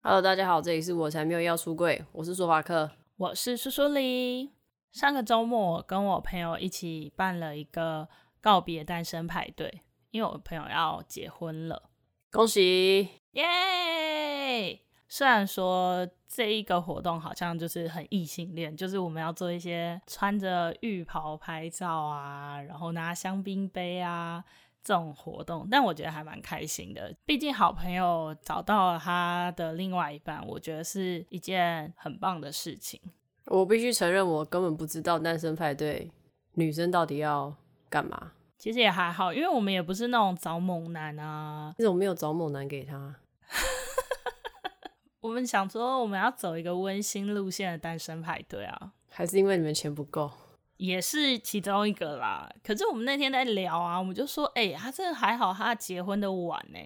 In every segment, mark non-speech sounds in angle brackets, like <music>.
Hello，大家好，这里是我才没有要出柜，我是说法克，我是苏苏里。上个周末，我跟我朋友一起办了一个告别单身派对，因为我朋友要结婚了，恭喜，耶！虽然说这一个活动好像就是很异性恋，就是我们要做一些穿着浴袍拍照啊，然后拿香槟杯啊。这种活动，但我觉得还蛮开心的。毕竟好朋友找到了他的另外一半，我觉得是一件很棒的事情。我必须承认，我根本不知道单身派对女生到底要干嘛。其实也还好，因为我们也不是那种找猛男啊。为什么没有找猛男给他？<laughs> 我们想说，我们要走一个温馨路线的单身派对啊。还是因为你们钱不够？也是其中一个啦，可是我们那天在聊啊，我们就说，哎、欸，他这个还好，他结婚的晚呢，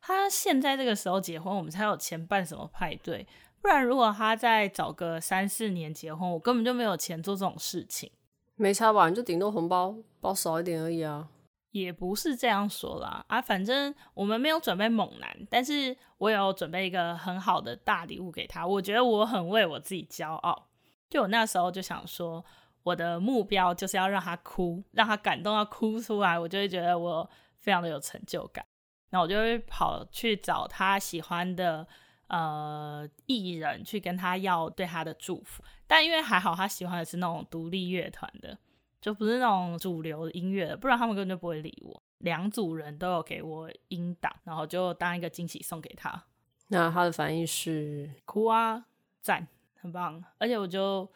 他现在这个时候结婚，我们才有钱办什么派对，不然如果他再找个三四年结婚，我根本就没有钱做这种事情。没差吧？你就顶多红包包少一点而已啊。也不是这样说啦，啊，反正我们没有准备猛男，但是我有准备一个很好的大礼物给他，我觉得我很为我自己骄傲，就我那时候就想说。我的目标就是要让他哭，让他感动到哭出来，我就会觉得我非常的有成就感。那我就会跑去找他喜欢的呃艺人，去跟他要对他的祝福。但因为还好他喜欢的是那种独立乐团的，就不是那种主流的音乐的，不然他们根本就不会理我。两组人都有给我音档，然后就当一个惊喜送给他。那他的反应是哭啊，赞，很棒。而且我就。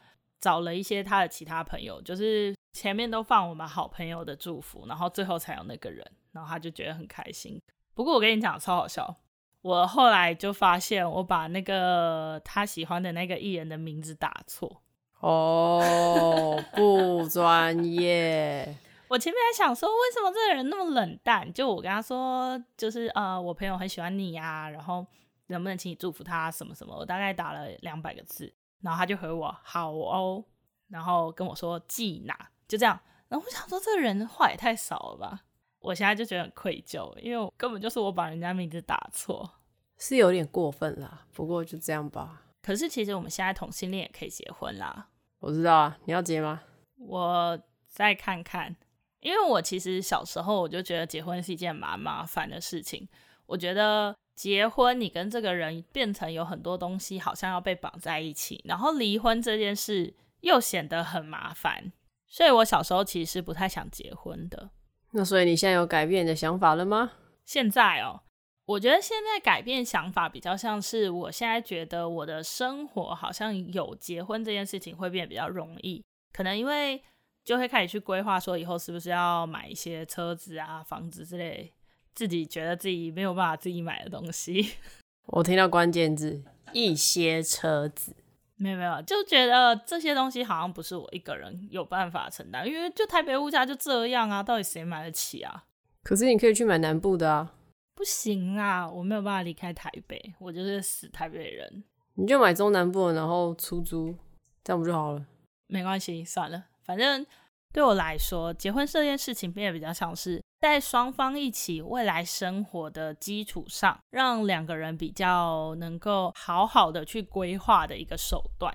找了一些他的其他朋友，就是前面都放我们好朋友的祝福，然后最后才有那个人，然后他就觉得很开心。不过我跟你讲，超好笑，我后来就发现我把那个他喜欢的那个艺人的名字打错。哦，不 <laughs> 专业。<laughs> 我前面还想说，为什么这个人那么冷淡？就我跟他说，就是呃，我朋友很喜欢你呀，然后能不能请你祝福他什么什么？我大概打了两百个字。然后他就回我好哦，然后跟我说寄哪，就这样。然后我想说，这个人话也太少了吧？我现在就觉得很愧疚，因为我根本就是我把人家名字打错，是有点过分啦。不过就这样吧。可是其实我们现在同性恋也可以结婚啦。我知道啊，你要结吗？我再看看，因为我其实小时候我就觉得结婚是一件蛮麻烦的事情，我觉得。结婚，你跟这个人变成有很多东西，好像要被绑在一起。然后离婚这件事又显得很麻烦，所以我小时候其实不太想结婚的。那所以你现在有改变你的想法了吗？现在哦，我觉得现在改变想法比较像是，我现在觉得我的生活好像有结婚这件事情会变得比较容易，可能因为就会开始去规划说以后是不是要买一些车子啊、房子之类。自己觉得自己没有办法自己买的东西，<laughs> 我听到关键字一些车子，没有没有，就觉得这些东西好像不是我一个人有办法承担，因为就台北物价就这样啊，到底谁买得起啊？可是你可以去买南部的啊，不行啊，我没有办法离开台北，我就是死台北人。你就买中南部，然后出租，这样不就好了？没关系，算了，反正对我来说，结婚这件事情变得比较像是。在双方一起未来生活的基础上，让两个人比较能够好好的去规划的一个手段。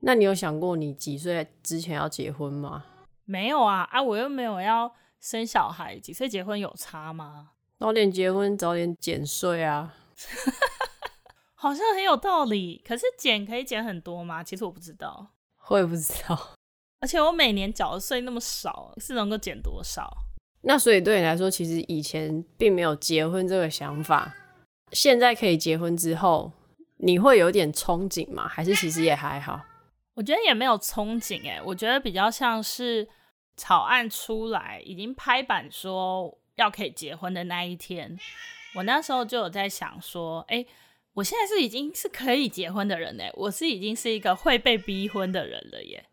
那你有想过你几岁之前要结婚吗？没有啊，啊，我又没有要生小孩，几岁结婚有差吗？早点结婚，早点减税啊，<laughs> 好像很有道理。可是减可以减很多吗？其实我不知道，我也不知道。而且我每年缴的税那么少，是能够减多少？那所以对你来说，其实以前并没有结婚这个想法，现在可以结婚之后，你会有点憧憬吗？还是其实也还好？我觉得也没有憧憬诶，我觉得比较像是草案出来，已经拍板说要可以结婚的那一天，我那时候就有在想说，诶，我现在是已经是可以结婚的人诶，我是已经是一个会被逼婚的人了耶。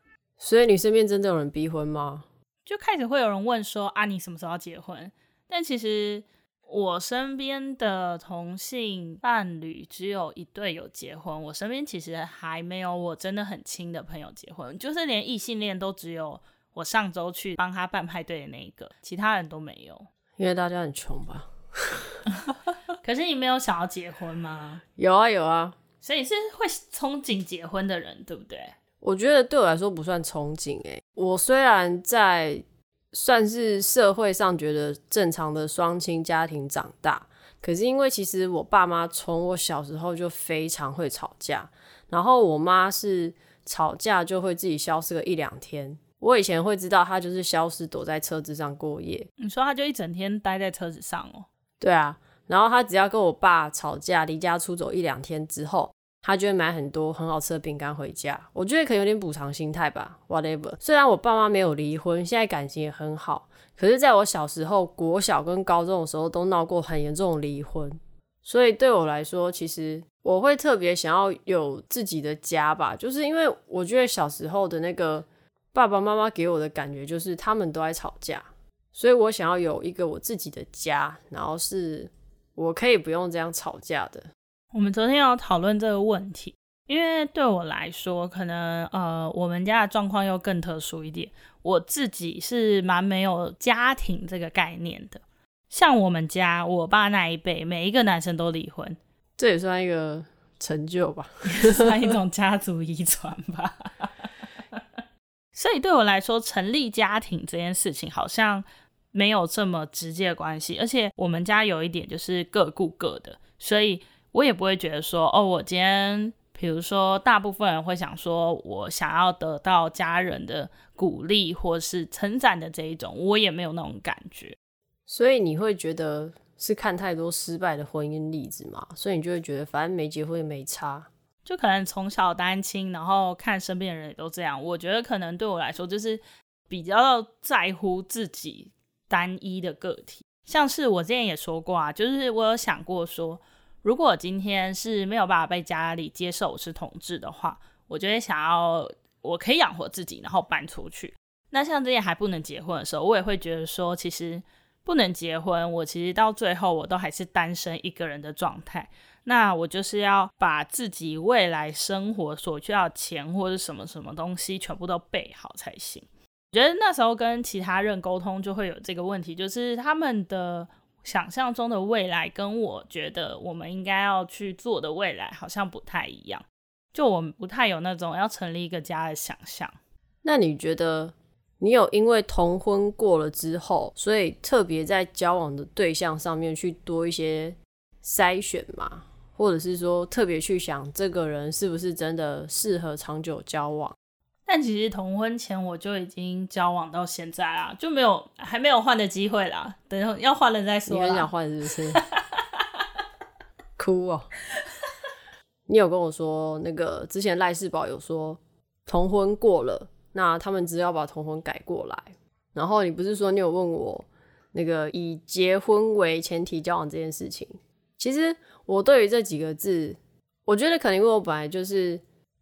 所以你身边真的有人逼婚吗？就开始会有人问说啊，你什么时候要结婚？但其实我身边的同性伴侣只有一对有结婚，我身边其实还没有我真的很亲的朋友结婚，就是连异性恋都只有我上周去帮他办派对的那一个，其他人都没有。因为大家很穷吧？<laughs> 可是你没有想要结婚吗？有啊有啊，所以是会憧憬结婚的人，对不对？我觉得对我来说不算憧憬，诶，我虽然在算是社会上觉得正常的双亲家庭长大，可是因为其实我爸妈从我小时候就非常会吵架，然后我妈是吵架就会自己消失个一两天。我以前会知道她就是消失躲在车子上过夜。你说她就一整天待在车子上哦？对啊。然后她只要跟我爸吵架，离家出走一两天之后，他就会买很多很好吃的饼干回家。我觉得可能有点补偿心态吧，whatever。虽然我爸妈没有离婚，现在感情也很好，可是在我小时候，国小跟高中的时候都闹过很严重的离婚。所以对我来说，其实我会特别想要有自己的家吧，就是因为我觉得小时候的那个爸爸妈妈给我的感觉就是他们都在吵架，所以我想要有一个我自己的家，然后是。我可以不用这样吵架的。我们昨天要讨论这个问题，因为对我来说，可能呃，我们家的状况又更特殊一点。我自己是蛮没有家庭这个概念的。像我们家，我爸那一辈，每一个男生都离婚，这也算一个成就吧，<laughs> 也算一种家族遗传吧。<laughs> 所以对我来说，成立家庭这件事情，好像。没有这么直接的关系，而且我们家有一点就是各顾各的，所以我也不会觉得说，哦，我今天，比如说，大部分人会想说，我想要得到家人的鼓励或是称赞的这一种，我也没有那种感觉。所以你会觉得是看太多失败的婚姻例子嘛？所以你就会觉得，反正没结婚也没差，就可能从小单亲，然后看身边的人也都这样。我觉得可能对我来说，就是比较在乎自己。单一的个体，像是我之前也说过啊，就是我有想过说，如果今天是没有办法被家里接受我是同志的话，我就会想要我可以养活自己，然后搬出去。那像这些还不能结婚的时候，我也会觉得说，其实不能结婚，我其实到最后我都还是单身一个人的状态。那我就是要把自己未来生活所需要的钱或者什么什么东西全部都备好才行。我觉得那时候跟其他人沟通就会有这个问题，就是他们的想象中的未来跟我觉得我们应该要去做的未来好像不太一样，就我们不太有那种要成立一个家的想象。那你觉得你有因为同婚过了之后，所以特别在交往的对象上面去多一些筛选吗？或者是说特别去想这个人是不是真的适合长久交往？但其实同婚前我就已经交往到现在啦，就没有还没有换的机会啦。等要换了再说。你很想换是不是？<laughs> 哭哦！你有跟我说那个之前赖世宝有说同婚过了，那他们只要把同婚改过来。然后你不是说你有问我那个以结婚为前提交往这件事情？其实我对于这几个字，我觉得可能因为我本来就是。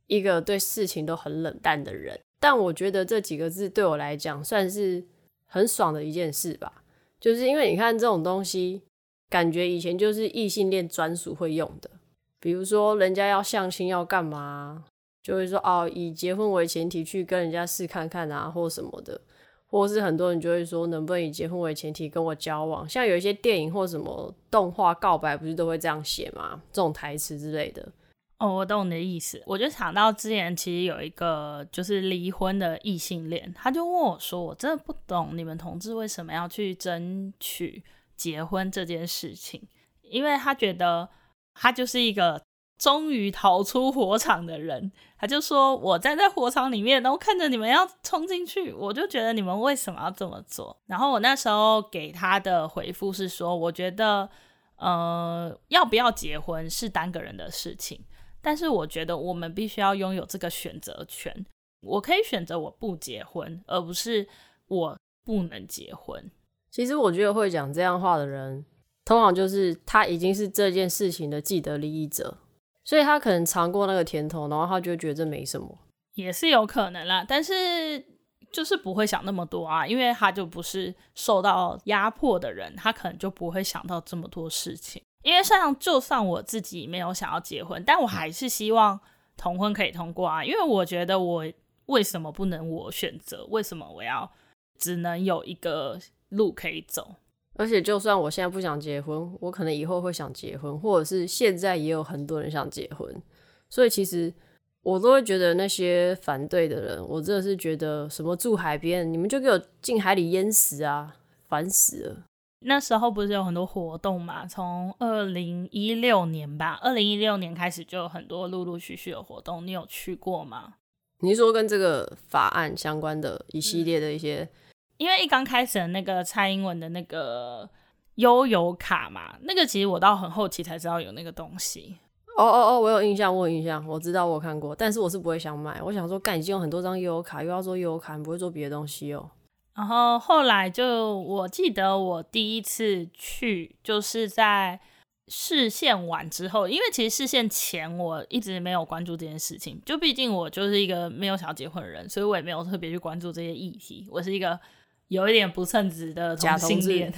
一个对事情都很冷淡的人，但我觉得这几个字对我来讲算是很爽的一件事吧。就是因为你看这种东西，感觉以前就是异性恋专属会用的，比如说人家要相亲要干嘛，就会说哦，以结婚为前提去跟人家试看看啊，或什么的，或是很多人就会说能不能以结婚为前提跟我交往，像有一些电影或什么动画告白不是都会这样写吗？这种台词之类的。哦，我懂你的意思。我就想到之前其实有一个就是离婚的异性恋，他就问我说：“我真的不懂你们同志为什么要去争取结婚这件事情，因为他觉得他就是一个终于逃出火场的人。他就说我站在火场里面，然后看着你们要冲进去，我就觉得你们为什么要这么做？然后我那时候给他的回复是说，我觉得呃，要不要结婚是单个人的事情。”但是我觉得我们必须要拥有这个选择权。我可以选择我不结婚，而不是我不能结婚。其实我觉得会讲这样话的人，通常就是他已经是这件事情的既得利益者，所以他可能尝过那个甜头，然后他就觉得这没什么，也是有可能啦。但是就是不会想那么多啊，因为他就不是受到压迫的人，他可能就不会想到这么多事情。因为像就算我自己没有想要结婚，但我还是希望同婚可以通过啊。因为我觉得我为什么不能我选择？为什么我要只能有一个路可以走？而且就算我现在不想结婚，我可能以后会想结婚，或者是现在也有很多人想结婚，所以其实我都会觉得那些反对的人，我真的是觉得什么住海边，你们就给我进海里淹死啊，烦死了。那时候不是有很多活动嘛？从二零一六年吧，二零一六年开始就有很多陆陆续续的活动，你有去过吗？你是说跟这个法案相关的一系列的一些？嗯、因为一刚开始的那个蔡英文的那个悠游卡嘛，那个其实我到很后期才知道有那个东西。哦哦哦，我有印象，我有印象，我知道我有看过，但是我是不会想买。我想说，干已经有很多张悠游卡，又要做悠游卡，你不会做别的东西哦。然后后来就，我记得我第一次去就是在视线完之后，因为其实视线前我一直没有关注这件事情，就毕竟我就是一个没有想要结婚的人，所以我也没有特别去关注这些议题。我是一个有一点不称职的同性恋。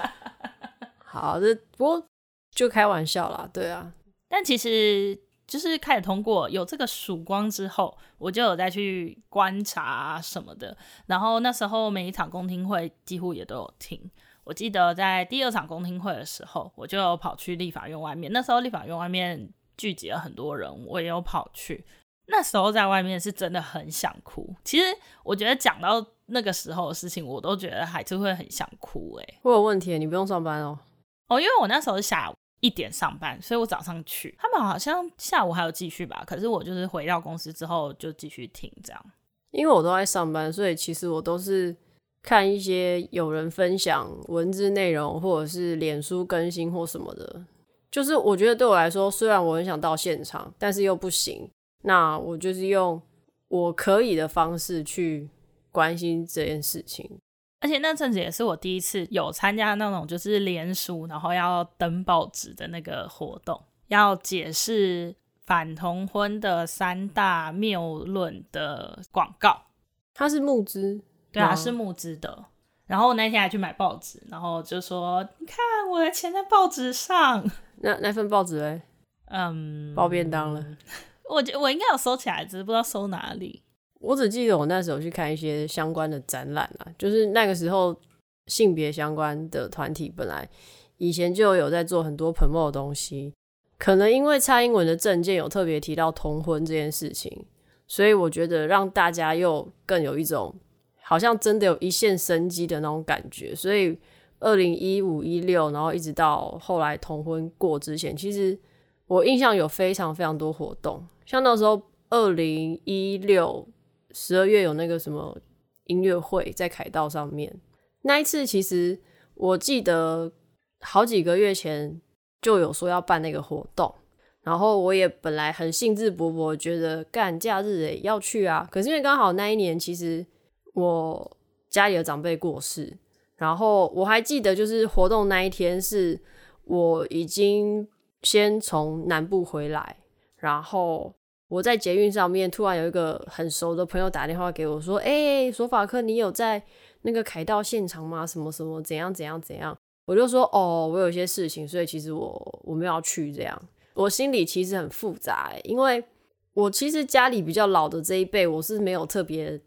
<laughs> 好的，不过就开玩笑啦，对啊。但其实。就是开始通过有这个曙光之后，我就有再去观察什么的。然后那时候每一场公听会几乎也都有听。我记得在第二场公听会的时候，我就有跑去立法院外面。那时候立法院外面聚集了很多人，我也有跑去。那时候在外面是真的很想哭。其实我觉得讲到那个时候的事情，我都觉得还是会很想哭。诶，我有问题，你不用上班哦。哦，因为我那时候是下午。一点上班，所以我早上去，他们好像下午还有继续吧。可是我就是回到公司之后就继续听这样。因为我都在上班，所以其实我都是看一些有人分享文字内容，或者是脸书更新或什么的。就是我觉得对我来说，虽然我很想到现场，但是又不行。那我就是用我可以的方式去关心这件事情。而且那阵子也是我第一次有参加那种就是联署，然后要登报纸的那个活动，要解释反同婚的三大谬论的广告。它是募资，对啊，是募资的。然后我那天还去买报纸，然后就说：“你看我的钱在报纸上。<laughs> ”那那份报纸嘞？嗯，包便当了。<laughs> 我觉我应该有收起来，只是不知道收哪里。我只记得我那时候去看一些相关的展览啦，就是那个时候性别相关的团体本来以前就有在做很多彭慕的东西，可能因为蔡英文的政见有特别提到同婚这件事情，所以我觉得让大家又更有一种好像真的有一线生机的那种感觉。所以二零一五一六，然后一直到后来同婚过之前，其实我印象有非常非常多活动，像那时候二零一六。十二月有那个什么音乐会在凯道上面，那一次其实我记得好几个月前就有说要办那个活动，然后我也本来很兴致勃勃，觉得干假日诶要去啊，可是因为刚好那一年其实我家里的长辈过世，然后我还记得就是活动那一天是我已经先从南部回来，然后。我在捷运上面，突然有一个很熟的朋友打电话给我，说：“哎、索法克，你有在那个凯道现场吗？什么什么，怎样怎样怎样？”我就说：“哦，我有一些事情，所以其实我我没有要去。”这样，我心里其实很复杂，因为我其实家里比较老的这一辈，我是没有特别，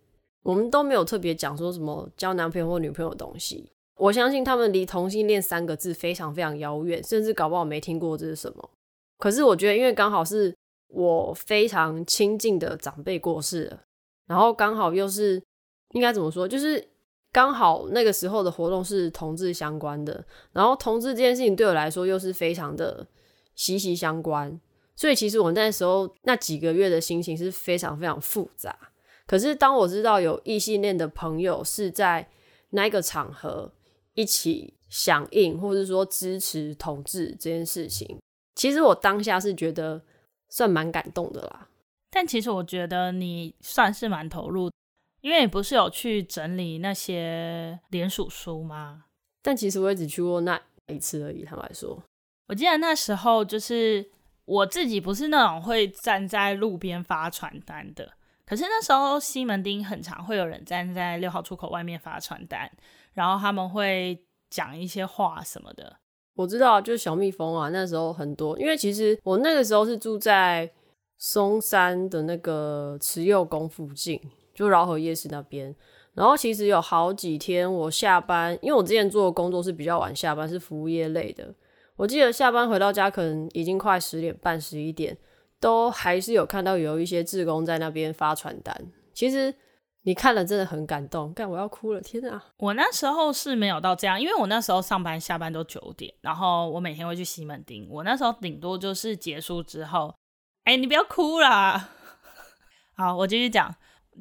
我们都没有特别讲说什么交男朋友或女朋友的东西。我相信他们离同性恋三个字非常非常遥远，甚至搞不好没听过这是什么。可是我觉得，因为刚好是。我非常亲近的长辈过世了，然后刚好又是应该怎么说，就是刚好那个时候的活动是同志相关的，然后同志这件事情对我来说又是非常的息息相关，所以其实我那时候那几个月的心情是非常非常复杂。可是当我知道有异性恋的朋友是在那个场合一起响应或者说支持同志这件事情，其实我当下是觉得。算蛮感动的啦，但其实我觉得你算是蛮投入，因为你不是有去整理那些联署书吗？但其实我也只去过那一次而已。坦白说，我记得那时候就是我自己不是那种会站在路边发传单的，可是那时候西门町很常会有人站在六号出口外面发传单，然后他们会讲一些话什么的。我知道，就是小蜜蜂啊，那时候很多，因为其实我那个时候是住在松山的那个慈幼宫附近，就饶河夜市那边。然后其实有好几天我下班，因为我之前做的工作是比较晚下班，是服务业类的。我记得下班回到家可能已经快十点半、十一点，都还是有看到有一些志工在那边发传单。其实你看了真的很感动，干我要哭了，天啊！我那时候是没有到这样，因为我那时候上班下班都九点，然后我每天会去西门町。我那时候顶多就是结束之后，哎，你不要哭啦。<laughs> 好，我继续讲，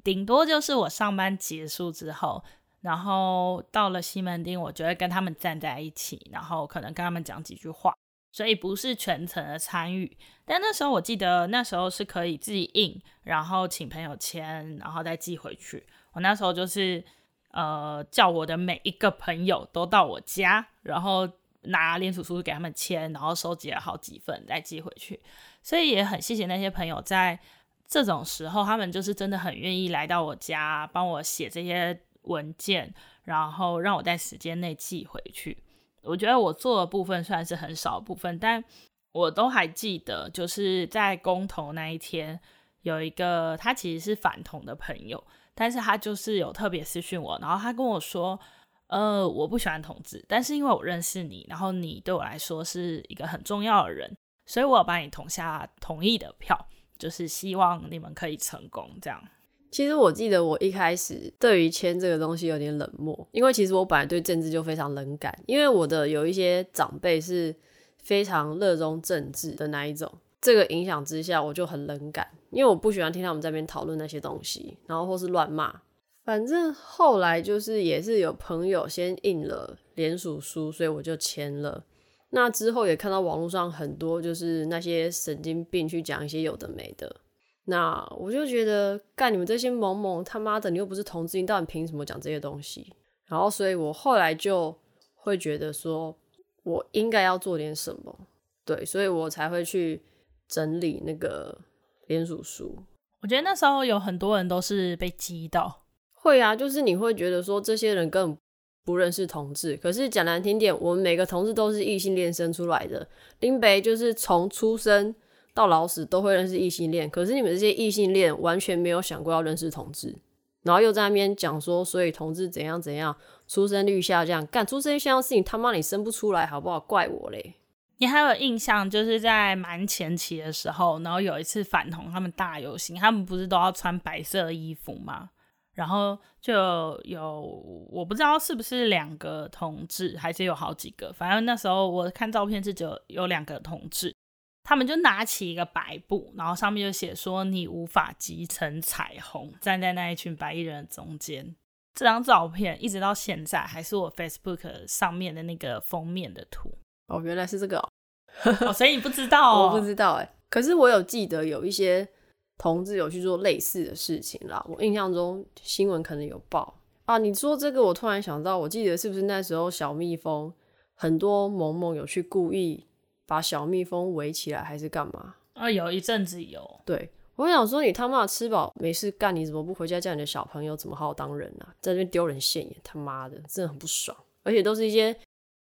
顶多就是我上班结束之后，然后到了西门町，我就会跟他们站在一起，然后可能跟他们讲几句话。所以不是全程的参与，但那时候我记得那时候是可以自己印，然后请朋友签，然后再寄回去。我那时候就是呃叫我的每一个朋友都到我家，然后拿联署书给他们签，然后收集了好几份再寄回去。所以也很谢谢那些朋友在这种时候，他们就是真的很愿意来到我家帮我写这些文件，然后让我在时间内寄回去。我觉得我做的部分算是很少部分，但我都还记得，就是在公投那一天，有一个他其实是反同的朋友，但是他就是有特别私讯我，然后他跟我说，呃，我不喜欢同志，但是因为我认识你，然后你对我来说是一个很重要的人，所以我有帮你投下同意的票，就是希望你们可以成功这样。其实我记得我一开始对于签这个东西有点冷漠，因为其实我本来对政治就非常冷感，因为我的有一些长辈是非常热衷政治的那一种，这个影响之下我就很冷感，因为我不喜欢听他们在那边讨论那些东西，然后或是乱骂。反正后来就是也是有朋友先印了联署书，所以我就签了。那之后也看到网络上很多就是那些神经病去讲一些有的没的。那我就觉得，干你们这些萌萌他妈的，你又不是同志，你到底凭什么讲这些东西？然后，所以我后来就会觉得说，我应该要做点什么，对，所以我才会去整理那个联署书。我觉得那时候有很多人都是被激到，会啊，就是你会觉得说，这些人根本不认识同志，可是讲难听点，我们每个同志都是异性恋生出来的，林北就是从出生。到老死都会认识异性恋，可是你们这些异性恋完全没有想过要认识同志，然后又在那边讲说，所以同志怎样怎样，出生率下降，干出生率下降事情他妈你生不出来好不好？怪我嘞！你还有印象，就是在蛮前期的时候，然后有一次反同他们大游行，他们不是都要穿白色衣服吗？然后就有我不知道是不是两个同志，还是有好几个，反正那时候我看照片是只有有两个同志。他们就拿起一个白布，然后上面就写说：“你无法集成彩虹。”站在那一群白衣人的中间，这张照片一直到现在还是我 Facebook 上面的那个封面的图。哦，原来是这个哦，哦所以你不知道哦？<laughs> 我不知道哎。可是我有记得有一些同志有去做类似的事情啦。我印象中新闻可能有报啊。你说这个，我突然想到，我记得是不是那时候小蜜蜂很多萌萌有去故意。把小蜜蜂围起来还是干嘛？啊，有一阵子有。对，我想说，你他妈吃饱没事干，你怎么不回家叫你的小朋友怎么好好当人啊？在那边丢人现眼，他妈的，真的很不爽。而且都是一些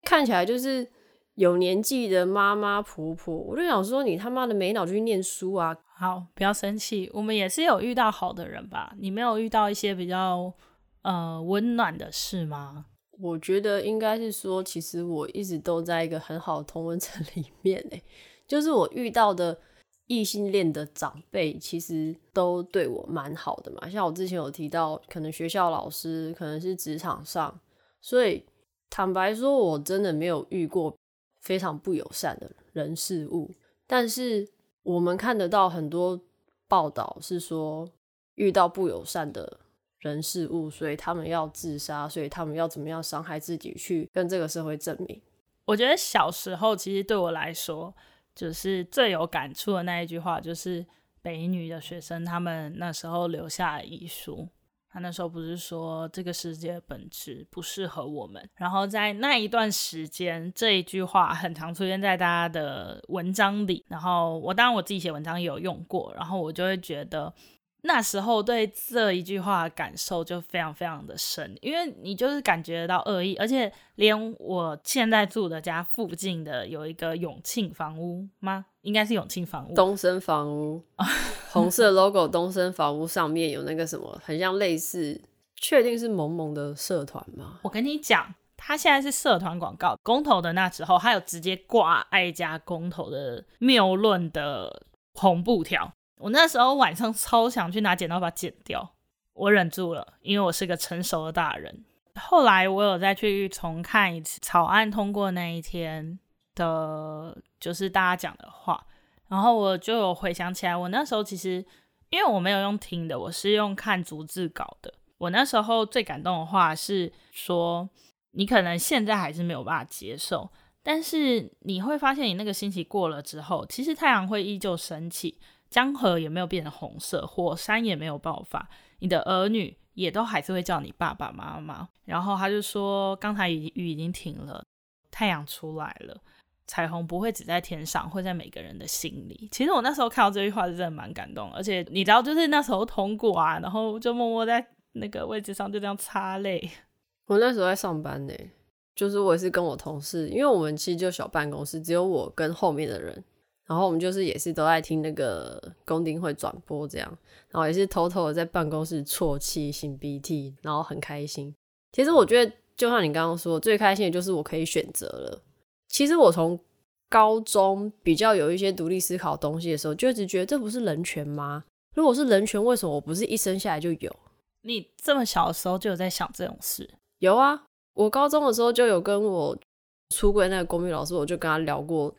看起来就是有年纪的妈妈婆婆，我就想说，你他妈的没脑就去念书啊！好，不要生气，我们也是有遇到好的人吧？你没有遇到一些比较呃温暖的事吗？我觉得应该是说，其实我一直都在一个很好的同温层 <laughs> 里面诶，就是我遇到的异性恋的长辈，其实都对我蛮好的嘛。像我之前有提到，可能学校老师，可能是职场上，所以坦白说，我真的没有遇过非常不友善的人事物。但是我们看得到很多报道是说，遇到不友善的。人事物，所以他们要自杀，所以他们要怎么样伤害自己，去跟这个社会证明。我觉得小时候其实对我来说，就是最有感触的那一句话，就是北女的学生他们那时候留下的遗书。他那时候不是说这个世界本质不适合我们，然后在那一段时间，这一句话很常出现在大家的文章里。然后我当然我自己写文章也有用过，然后我就会觉得。那时候对这一句话的感受就非常非常的深，因为你就是感觉到恶意，而且连我现在住的家附近的有一个永庆房屋吗？应该是永庆房屋，东升房屋，红色 logo，东升房屋上面有那个什么，很像类似，确定是萌萌的社团吗？我跟你讲，他现在是社团广告，公投的那时候，他有直接挂爱家公投的谬论的。红布条。我那时候晚上超想去拿剪刀把它剪掉，我忍住了，因为我是个成熟的大人。后来我有再去重看一次草案通过那一天的，就是大家讲的话，然后我就有回想起来，我那时候其实因为我没有用听的，我是用看逐字稿的。我那时候最感动的话是说，你可能现在还是没有办法接受，但是你会发现，你那个星期过了之后，其实太阳会依旧升起，江河也没有变成红色，火山也没有爆发，你的儿女。也都还是会叫你爸爸妈妈，然后他就说，刚才雨雨已经停了，太阳出来了，彩虹不会只在天上，会在每个人的心里。其实我那时候看到这句话是真的蛮感动，而且你知道，就是那时候通过啊，然后就默默在那个位置上就这样擦泪。我那时候在上班呢，就是我也是跟我同事，因为我们其实就小办公室，只有我跟后面的人。然后我们就是也是都在听那个公听会转播这样，然后也是偷偷的在办公室啜泣、擤鼻涕，然后很开心。其实我觉得，就像你刚刚说，最开心的就是我可以选择了。其实我从高中比较有一些独立思考的东西的时候，就一直觉得这不是人权吗？如果是人权，为什么我不是一生下来就有？你这么小的时候就有在想这种事？有啊，我高中的时候就有跟我出柜那个公民老师，我就跟他聊过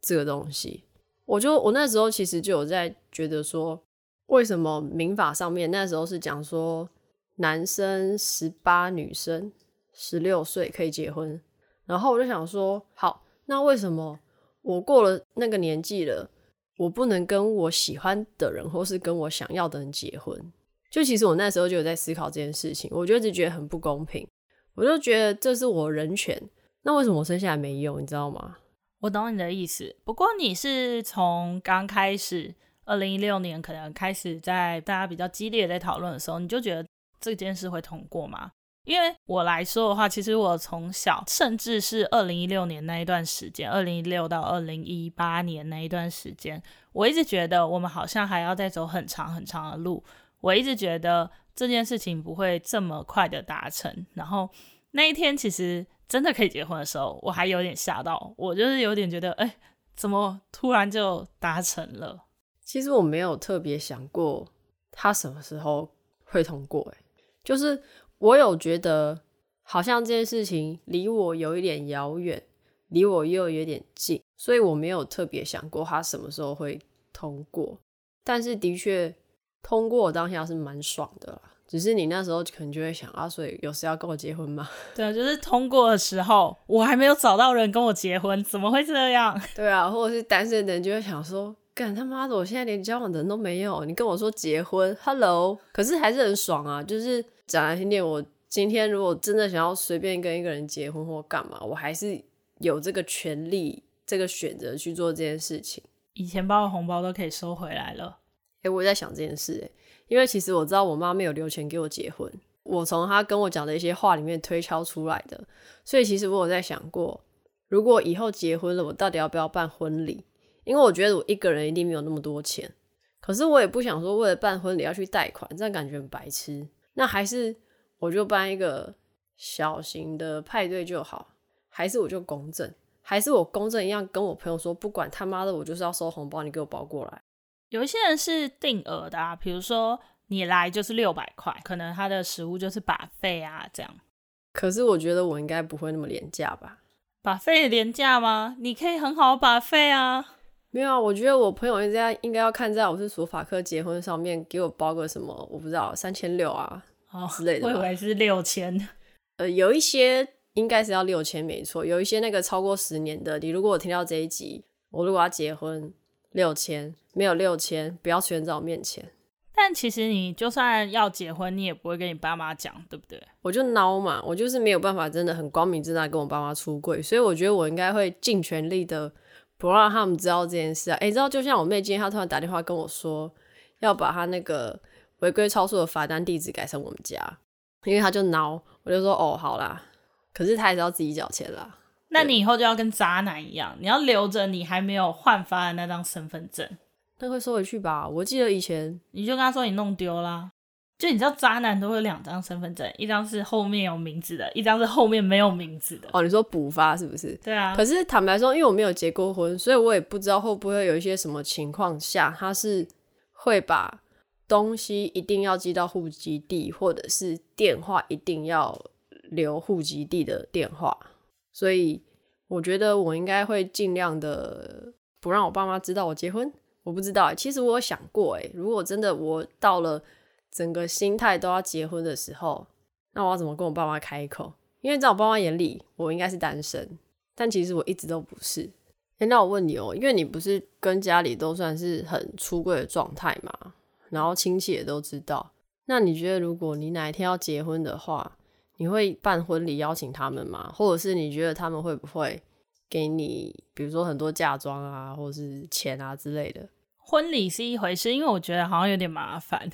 这个东西。我就我那时候其实就有在觉得说，为什么民法上面那时候是讲说男生十八，女生十六岁可以结婚，然后我就想说，好，那为什么我过了那个年纪了，我不能跟我喜欢的人或是跟我想要的人结婚？就其实我那时候就有在思考这件事情，我就一直觉得很不公平，我就觉得这是我人权，那为什么我生下来没用？你知道吗？我懂你的意思，不过你是从刚开始，二零一六年可能开始在大家比较激烈在讨论的时候，你就觉得这件事会通过吗？因为我来说的话，其实我从小，甚至是二零一六年那一段时间，二零一六到二零一八年那一段时间，我一直觉得我们好像还要再走很长很长的路。我一直觉得这件事情不会这么快的达成。然后那一天，其实。真的可以结婚的时候，我还有点吓到，我就是有点觉得，哎，怎么突然就达成了？其实我没有特别想过他什么时候会通过，哎，就是我有觉得好像这件事情离我有一点遥远，离我又有点近，所以我没有特别想过他什么时候会通过。但是的确，通过当下是蛮爽的啦。只是你那时候可能就会想啊，所以有谁要跟我结婚吗？<laughs> 对啊，就是通过的时候，我还没有找到人跟我结婚，怎么会这样？<laughs> 对啊，或者是单身的人就会想说，干他妈的，我现在连交往的人都没有，你跟我说结婚，Hello，可是还是很爽啊。就是讲来听听，我今天如果真的想要随便跟一个人结婚或干嘛，我还是有这个权利、这个选择去做这件事情。以前包的红包都可以收回来了。哎、欸，我也在想这件事、欸，因为其实我知道我妈没有留钱给我结婚，我从她跟我讲的一些话里面推敲出来的，所以其实我有在想过，如果以后结婚了，我到底要不要办婚礼？因为我觉得我一个人一定没有那么多钱，可是我也不想说为了办婚礼要去贷款，这样感觉很白痴。那还是我就办一个小型的派对就好，还是我就公证，还是我公证一样跟我朋友说，不管他妈的，我就是要收红包，你给我包过来。有一些人是定额的啊，比如说你来就是六百块，可能他的食物就是 buffet 啊这样。可是我觉得我应该不会那么廉价吧？buffet 廉价吗？你可以很好 buffet 啊。没有啊，我觉得我朋友应该应该要看在我是索法克结婚上面给我包个什么，我不知道三千六啊、哦、之类的。我以为是六千。呃，有一些应该是要六千没错，有一些那个超过十年的，你如果我听到这一集，我如果要结婚。六千没有六千，不要出现在我面前。但其实你就算要结婚，你也不会跟你爸妈讲，对不对？我就孬嘛，我就是没有办法，真的很光明正大跟我爸妈出柜，所以我觉得我应该会尽全力的不让他们知道这件事啊。诶，你知道，就像我妹今天，她突然打电话跟我说，要把她那个违规超速的罚单地址改成我们家，因为她就孬，我就说哦，好啦，可是她也是要自己缴钱啦。那你以后就要跟渣男一样，你要留着你还没有换发的那张身份证。那会收回去吧？我记得以前你就跟他说你弄丢啦。就你知道，渣男都会有两张身份证，一张是后面有名字的，一张是后面没有名字的。哦，你说补发是不是？对啊。可是坦白说，因为我没有结过婚，所以我也不知道会不会有一些什么情况下，他是会把东西一定要寄到户籍地，或者是电话一定要留户籍地的电话。所以我觉得我应该会尽量的不让我爸妈知道我结婚。我不知道，其实我有想过，诶，如果真的我到了。整个心态都要结婚的时候，那我要怎么跟我爸妈开口？因为在我爸妈眼里，我应该是单身，但其实我一直都不是。欸，那我问你哦，因为你不是跟家里都算是很出柜的状态嘛，然后亲戚也都知道。那你觉得，如果你哪一天要结婚的话，你会办婚礼邀请他们吗？或者是你觉得他们会不会给你，比如说很多嫁妆啊，或者是钱啊之类的？婚礼是一回事，因为我觉得好像有点麻烦。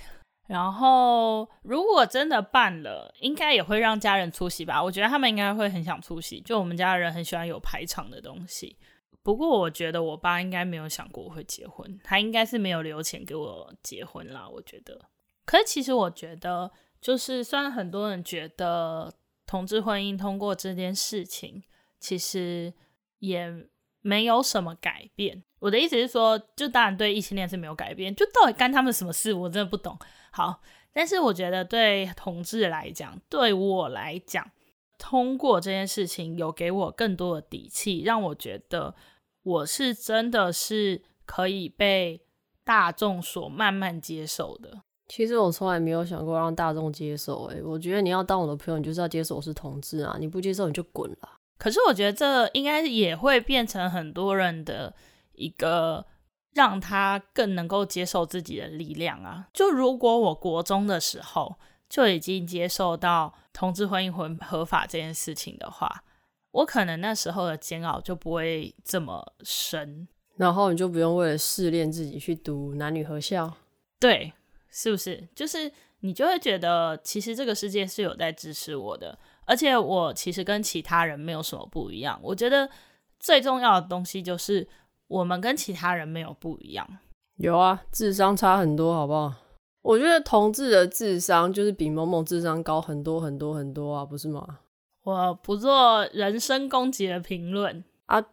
然后，如果真的办了，应该也会让家人出席吧？我觉得他们应该会很想出席。就我们家人很喜欢有排场的东西。不过，我觉得我爸应该没有想过会结婚，他应该是没有留钱给我结婚啦。我觉得。可是，其实我觉得，就是虽然很多人觉得同志婚姻通过这件事情，其实也没有什么改变。我的意思是说，就当然对异性恋是没有改变，就到底干他们什么事？我真的不懂。好，但是我觉得对同志来讲，对我来讲，通过这件事情有给我更多的底气，让我觉得我是真的是可以被大众所慢慢接受的。其实我从来没有想过让大众接受，欸，诶，我觉得你要当我的朋友，你就是要接受我是同志啊，你不接受你就滚了。可是我觉得这应该也会变成很多人的。一个让他更能够接受自己的力量啊！就如果我国中的时候就已经接受到同志婚姻合合法这件事情的话，我可能那时候的煎熬就不会这么深，然后你就不用为了试炼自己去读男女合校，对，是不是？就是你就会觉得其实这个世界是有在支持我的，而且我其实跟其他人没有什么不一样。我觉得最重要的东西就是。我们跟其他人没有不一样，有啊，智商差很多，好不好？我觉得同志的智商就是比某某智商高很多很多很多啊，不是吗？我不做人身攻击的评论啊，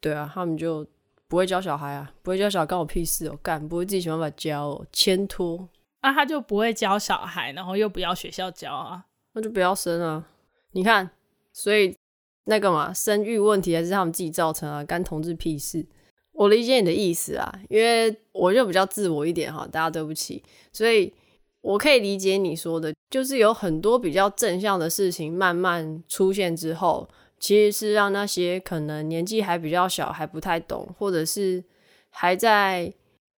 对啊，他们就不会教小孩啊，不会教小孩关我屁事哦，干不会自己想办法教哦，牵拖，那、啊、他就不会教小孩，然后又不要学校教啊，那就不要生啊，你看，所以那个嘛，生育问题还是他们自己造成啊，干同志屁事。我理解你的意思啊，因为我就比较自我一点哈，大家对不起，所以我可以理解你说的，就是有很多比较正向的事情慢慢出现之后，其实是让那些可能年纪还比较小、还不太懂，或者是还在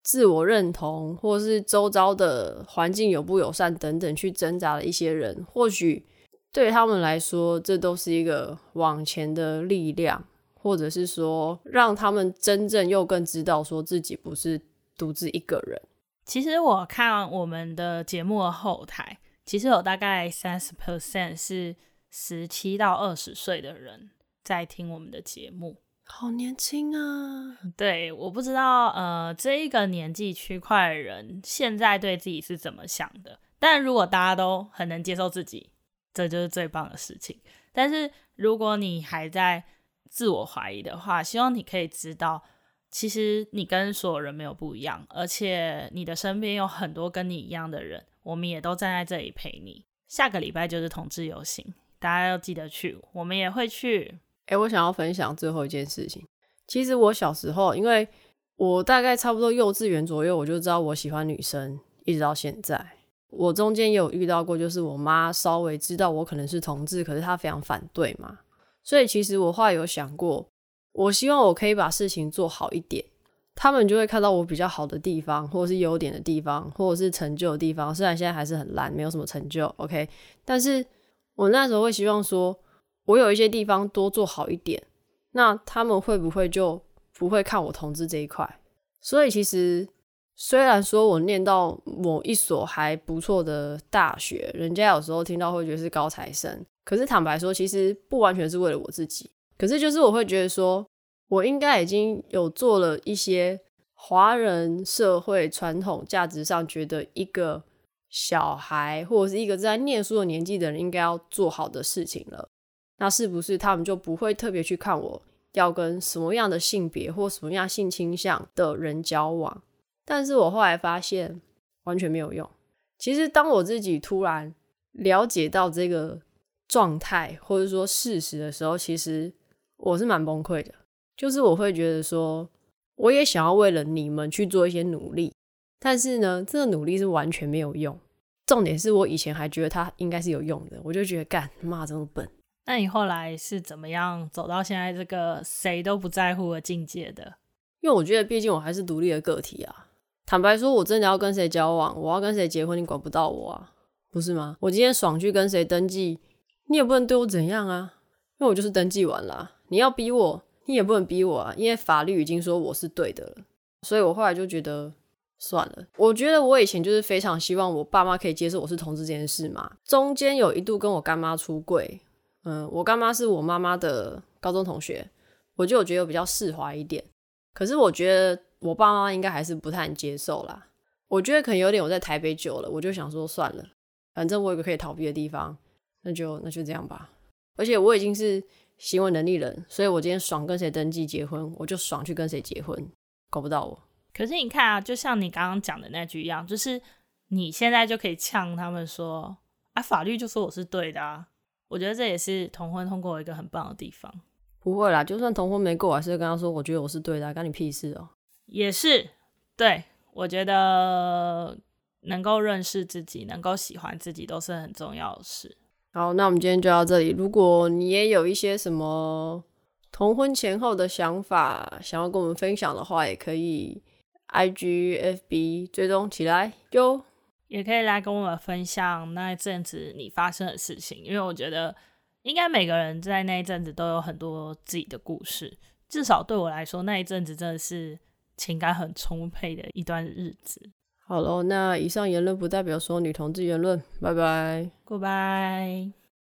自我认同，或是周遭的环境友不友善等等去挣扎的一些人，或许对他们来说，这都是一个往前的力量。或者是说，让他们真正又更知道，说自己不是独自一个人。其实我看我们的节目的后台，其实有大概三十 percent 是十七到二十岁的人在听我们的节目，好年轻啊！对，我不知道，呃，这一个年纪区块的人现在对自己是怎么想的。但如果大家都很能接受自己，这就是最棒的事情。但是如果你还在自我怀疑的话，希望你可以知道，其实你跟所有人没有不一样，而且你的身边有很多跟你一样的人，我们也都站在这里陪你。下个礼拜就是同志游行，大家要记得去，我们也会去。哎、我想要分享最后一件事情。其实我小时候，因为我大概差不多幼稚园左右，我就知道我喜欢女生，一直到现在。我中间也有遇到过，就是我妈稍微知道我可能是同志，可是她非常反对嘛。所以其实我后来有想过，我希望我可以把事情做好一点，他们就会看到我比较好的地方，或者是优点的地方，或者是成就的地方。虽然现在还是很烂，没有什么成就，OK。但是我那时候会希望说，我有一些地方多做好一点，那他们会不会就不会看我同志这一块？所以其实虽然说我念到某一所还不错的大学，人家有时候听到会觉得是高材生。可是坦白说，其实不完全是为了我自己。可是就是我会觉得说，我应该已经有做了一些华人社会传统价值上觉得一个小孩或者是一个在念书的年纪的人应该要做好的事情了。那是不是他们就不会特别去看我要跟什么样的性别或什么样性倾向的人交往？但是我后来发现完全没有用。其实当我自己突然了解到这个状态或者说事实的时候，其实我是蛮崩溃的。就是我会觉得说，我也想要为了你们去做一些努力，但是呢，这个努力是完全没有用。重点是我以前还觉得它应该是有用的，我就觉得干妈这么笨。那你后来是怎么样走到现在这个谁都不在乎的境界的？因为我觉得，毕竟我还是独立的个体啊。坦白说，我真的要跟谁交往，我要跟谁结婚，你管不到我啊，不是吗？我今天爽去跟谁登记，你也不能对我怎样啊，因为我就是登记完了。你要逼我，你也不能逼我啊，因为法律已经说我是对的了。所以我后来就觉得算了。我觉得我以前就是非常希望我爸妈可以接受我是同志这件事嘛。中间有一度跟我干妈出柜。嗯，我干妈是我妈妈的高中同学，我就觉得比较释怀一点。可是我觉得我爸妈应该还是不太能接受啦。我觉得可能有点我在台北久了，我就想说算了，反正我有个可以逃避的地方，那就那就这样吧。而且我已经是行为能力人，所以我今天爽跟谁登记结婚，我就爽去跟谁结婚，搞不到我。可是你看啊，就像你刚刚讲的那句一样，就是你现在就可以呛他们说啊，法律就说我是对的啊。我觉得这也是同婚通过一个很棒的地方。不会啦，就算同婚没过，我还是跟他说，我觉得我是对的，干你屁事哦。也是，对，我觉得能够认识自己，能够喜欢自己，都是很重要的事。好，那我们今天就到这里。如果你也有一些什么同婚前后的想法，想要跟我们分享的话，也可以 IG FB 追踪起来哟。也可以来跟我们分享那一阵子你发生的事情，因为我觉得应该每个人在那一阵子都有很多自己的故事。至少对我来说，那一阵子真的是情感很充沛的一段日子。好喽，那以上言论不代表说女同志言论，拜拜，拜拜。